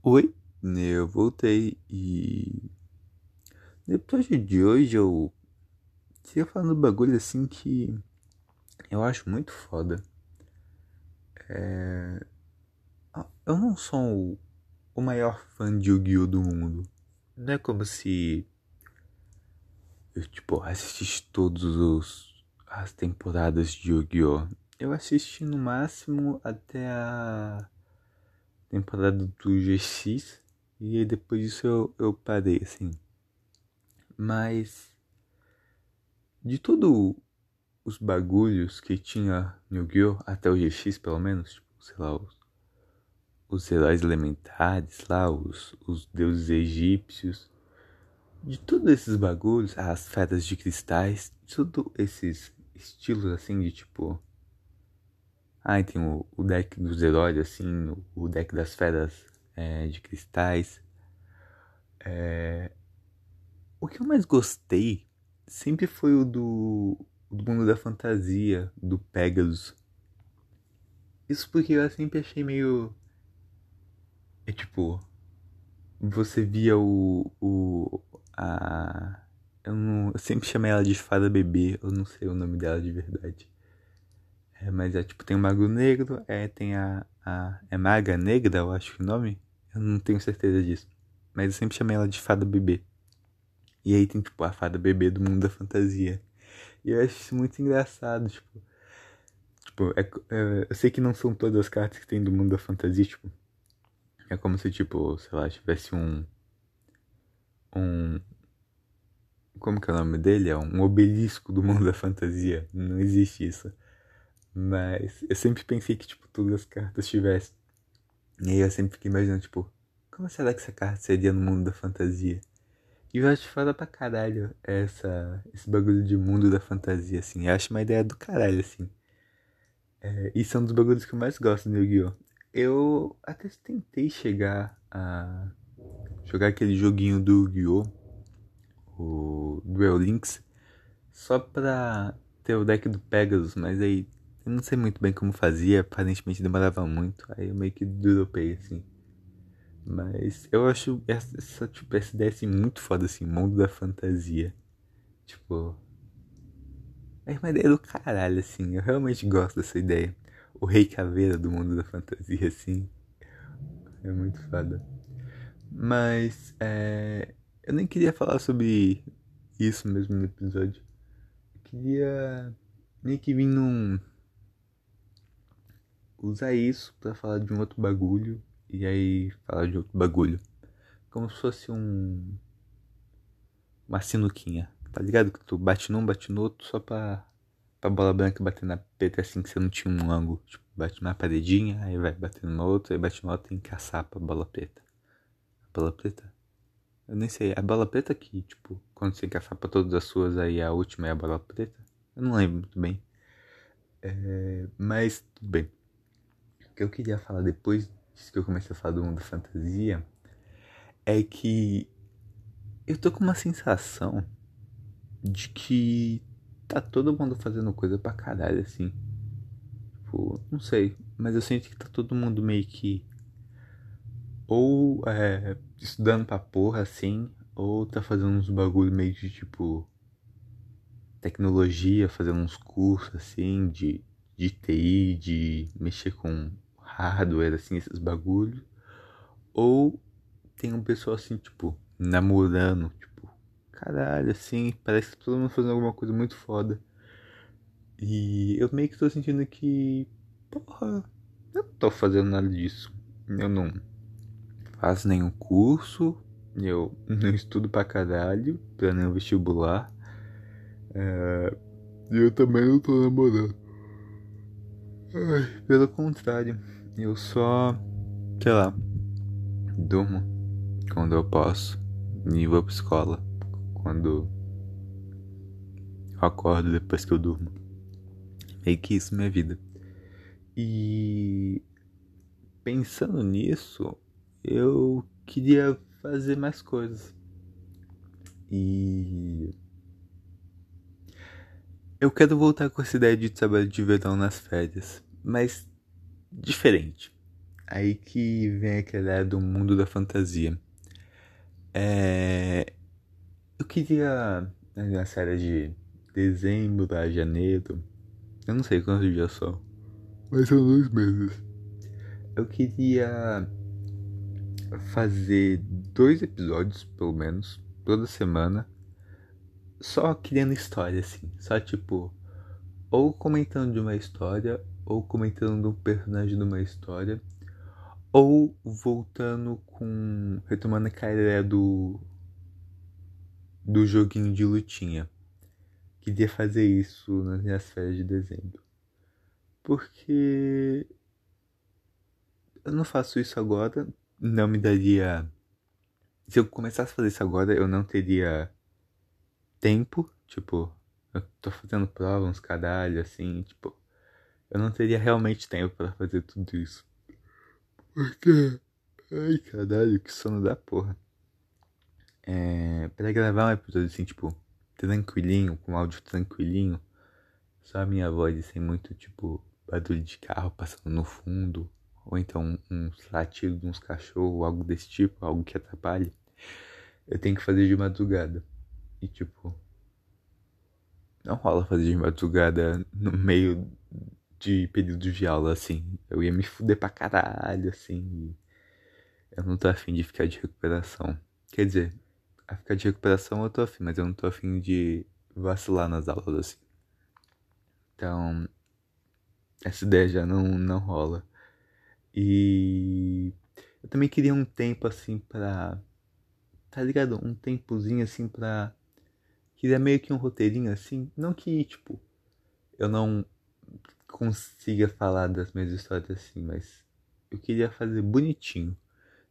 Oi, eu voltei e episódio de hoje eu queria falar um bagulho assim que eu acho muito foda. É... Eu não sou o maior fã de Yu-Gi-Oh! do mundo. Não é como se eu tipo assistisse todos os as temporadas de Yu-Gi-Oh! Eu assisti no máximo até a temporada do GX e depois disso eu, eu parei assim. Mas de todos os bagulhos que tinha no Yu-Gi-Oh! até o GX pelo menos, tipo, sei lá, os, os heróis elementares lá, os, os deuses egípcios, de todos esses bagulhos, as feras de cristais, todos esses estilos assim de tipo ah, tem o, o deck dos heróis, assim, o, o deck das feras é, de cristais. É... O que eu mais gostei sempre foi o do, do mundo da fantasia, do Pegasus. Isso porque eu sempre achei meio. É tipo. Você via o. o a. Eu, não, eu sempre chamei ela de fada bebê, eu não sei o nome dela de verdade. É, mas é tipo, tem o Mago Negro, é, tem a, a. É Maga Negra, eu acho que é o nome. Eu não tenho certeza disso. Mas eu sempre chamei ela de fada bebê. E aí tem, tipo, a fada bebê do mundo da fantasia. E eu acho isso muito engraçado, tipo. Tipo, é, é, eu sei que não são todas as cartas que tem do mundo da fantasia, tipo. É como se, tipo, sei lá, tivesse um. Um. Como que é o nome dele? É um obelisco do mundo da fantasia. Não existe isso. Mas eu sempre pensei que, tipo, todas as cartas tivessem. E aí eu sempre fiquei imaginando, tipo, como será que essa carta seria no mundo da fantasia? E eu acho foda pra caralho essa, esse bagulho de mundo da fantasia, assim. Eu acho uma ideia do caralho, assim. É, e são dos bagulhos que eu mais gosto no Yu-Gi-Oh! Eu até tentei chegar a jogar aquele joguinho do Yu-Gi-Oh! O Duel Links, só pra ter o deck do Pegasus, mas aí eu não sei muito bem como fazia, aparentemente demorava muito, aí eu meio que dropei assim. Mas eu acho essa, tipo, essa ideia assim, muito foda, assim, mundo da fantasia. Tipo. É uma ideia do caralho, assim. Eu realmente gosto dessa ideia. O rei caveira do mundo da fantasia, assim. É muito foda. Mas, é. Eu nem queria falar sobre isso mesmo no episódio. Eu queria. Nem que vir num usar isso para falar de um outro bagulho e aí falar de outro bagulho. Como se fosse um. Uma sinuquinha, tá ligado? Que tu bate num, bate no outro só pra, pra bola branca bater na preta assim que você não tinha um ângulo. Tipo, bate na paredinha, aí vai batendo no outro, aí bate no outro e encaçar pra bola preta. A bola preta? Eu nem sei. A bola preta que, tipo, quando você encaçar pra todas as suas, aí a última é a bola preta? Eu não lembro muito bem. É, mas tudo bem que eu queria falar depois que eu comecei a falar do mundo fantasia é que eu tô com uma sensação de que tá todo mundo fazendo coisa pra caralho, assim. Tipo, não sei, mas eu sinto que tá todo mundo meio que ou é, estudando pra porra, assim, ou tá fazendo uns bagulho meio de tipo tecnologia, fazendo uns cursos assim de, de TI, de mexer com hardware, assim, esses bagulhos. Ou tem um pessoal assim, tipo, namorando, tipo, caralho, assim, parece que todo mundo fazendo alguma coisa muito foda. E eu meio que tô sentindo que, porra, eu não tô fazendo nada disso. Eu não faço nenhum curso, eu não estudo pra caralho, pra nenhum vestibular. É, eu também não tô namorando. Ai, pelo contrário. Eu só, sei lá, durmo quando eu posso e vou pra escola quando eu acordo depois que eu durmo. Meio que isso minha vida. E pensando nisso, eu queria fazer mais coisas. E eu quero voltar com essa ideia de trabalho de verão nas férias, mas diferente. Aí que vem aquela ideia do mundo da fantasia. É... Eu queria, na série de dezembro a janeiro, eu não sei quantos dias são, mas são dois meses. Eu queria fazer dois episódios, pelo menos, toda semana, só criando história, assim. Só tipo, ou comentando de uma história, ou comentando um personagem de uma história, ou voltando com. retomando aquela ideia do. do joguinho de lutinha. Queria fazer isso nas minhas férias de dezembro. Porque. Eu não faço isso agora, não me daria. Se eu começasse a fazer isso agora, eu não teria tempo. Tipo, eu tô fazendo prova, uns caralho, assim, tipo. Eu não teria realmente tempo para fazer tudo isso. Porque. Ai, caralho, que sono da porra. É. Pra gravar um episódio assim, tipo, tranquilinho, com áudio tranquilinho. Só a minha voz, sem muito, tipo, barulho de carro passando no fundo ou então uns latidos de uns cachorros, algo desse tipo, algo que atrapalhe, eu tenho que fazer de madrugada. E tipo, não rola fazer de madrugada no meio de período de aula, assim. Eu ia me fuder pra caralho, assim. eu não tô afim de ficar de recuperação. Quer dizer, a ficar de recuperação eu tô afim, mas eu não tô afim de vacilar nas aulas, assim. Então, essa ideia já não, não rola. E eu também queria um tempo assim pra. Tá ligado? Um tempozinho assim pra. Queria meio que um roteirinho assim. Não que, tipo, eu não consiga falar das minhas histórias assim, mas eu queria fazer bonitinho.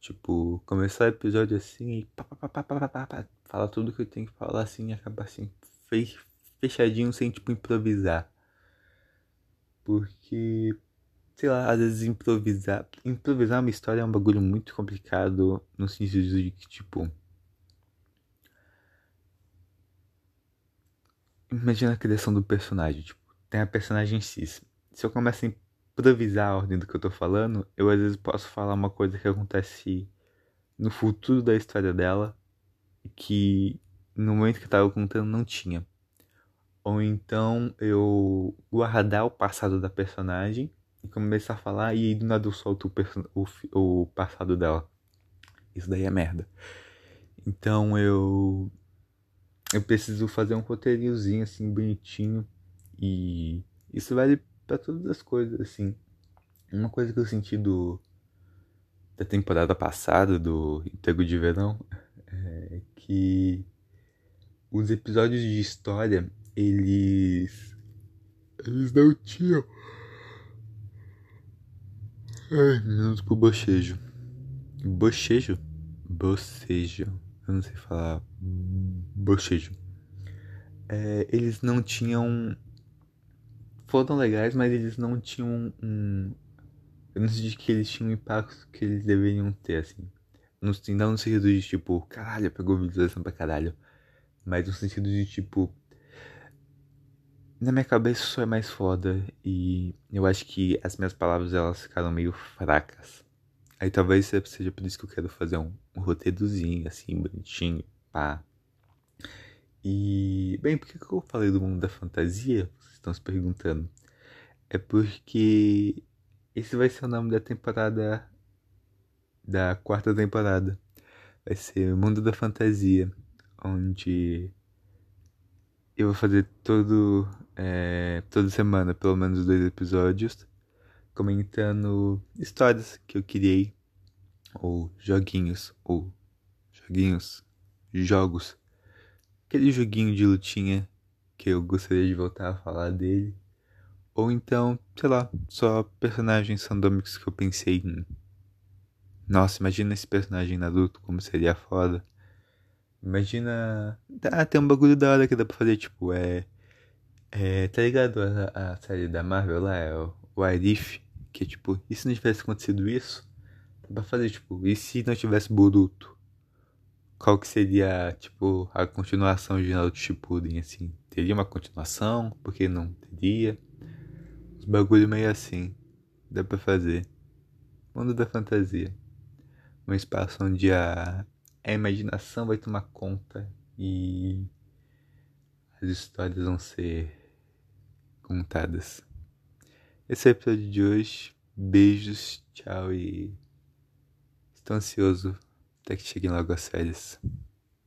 Tipo, começar o episódio assim e pá, pá, pá, pá, pá, pá, falar tudo que eu tenho que falar assim e acabar assim, fechadinho sem tipo improvisar. Porque sei lá, às vezes improvisar. Improvisar uma história é um bagulho muito complicado no sentido de que, tipo. Imagina a criação do personagem, tipo, tem a personagem X. Se eu começo a improvisar a ordem do que eu tô falando, eu às vezes posso falar uma coisa que acontece no futuro da história dela que no momento que eu tava contando não tinha. Ou então eu guardar o passado da personagem e começar a falar e aí do nada eu solto o, o, o passado dela. Isso daí é merda. Então eu. Eu preciso fazer um roteirinhozinho assim, bonitinho. E isso vale para todas as coisas, assim. Uma coisa que eu senti do. Da temporada passada, do Emprego de Verão, é que os episódios de história, eles. Eles não tinham Ai, minuto pro bochejo. Bochejo? Bocejo. Eu não sei falar. Bochejo. É, eles não tinham. Foram legais, mas eles não tinham um. Eu não sei que eles tinham o impacto que eles deveriam ter, assim. No, não no sentido de tipo, caralho, pegou visualização pra caralho. Mas no sentido de tipo, na minha cabeça isso é mais foda e eu acho que as minhas palavras elas ficaram meio fracas. Aí talvez seja por isso que eu quero fazer um, um roteirozinho assim, bonitinho, pá. E, bem, por que eu falei do mundo da fantasia? Estão se perguntando. É porque esse vai ser o nome da temporada, da quarta temporada. Vai ser Mundo da Fantasia, onde eu vou fazer todo, é, toda semana pelo menos dois episódios comentando histórias que eu criei, ou joguinhos, ou joguinhos, jogos. Aquele joguinho de lutinha que eu gostaria de voltar a falar dele. Ou então, sei lá, só personagens randômicos que eu pensei em. Nossa, imagina esse personagem Naruto, como seria foda. Imagina. Ah, tem um bagulho da hora que dá pra fazer, tipo, é. É, tá ligado a, a série da Marvel lá, é o What If, que é tipo, e se não tivesse acontecido isso? Dá pra fazer, tipo, e se não tivesse Boruto? Qual que seria, tipo, a continuação de Naruto Shippuden, assim? Teria uma continuação? Por que não teria? Os bagulho meio assim, dá pra fazer. mundo da fantasia. Um espaço onde a, a imaginação vai tomar conta e as histórias vão ser contadas. Esse é o episódio de hoje. Beijos, tchau e estou ansioso até que cheguem logo as férias.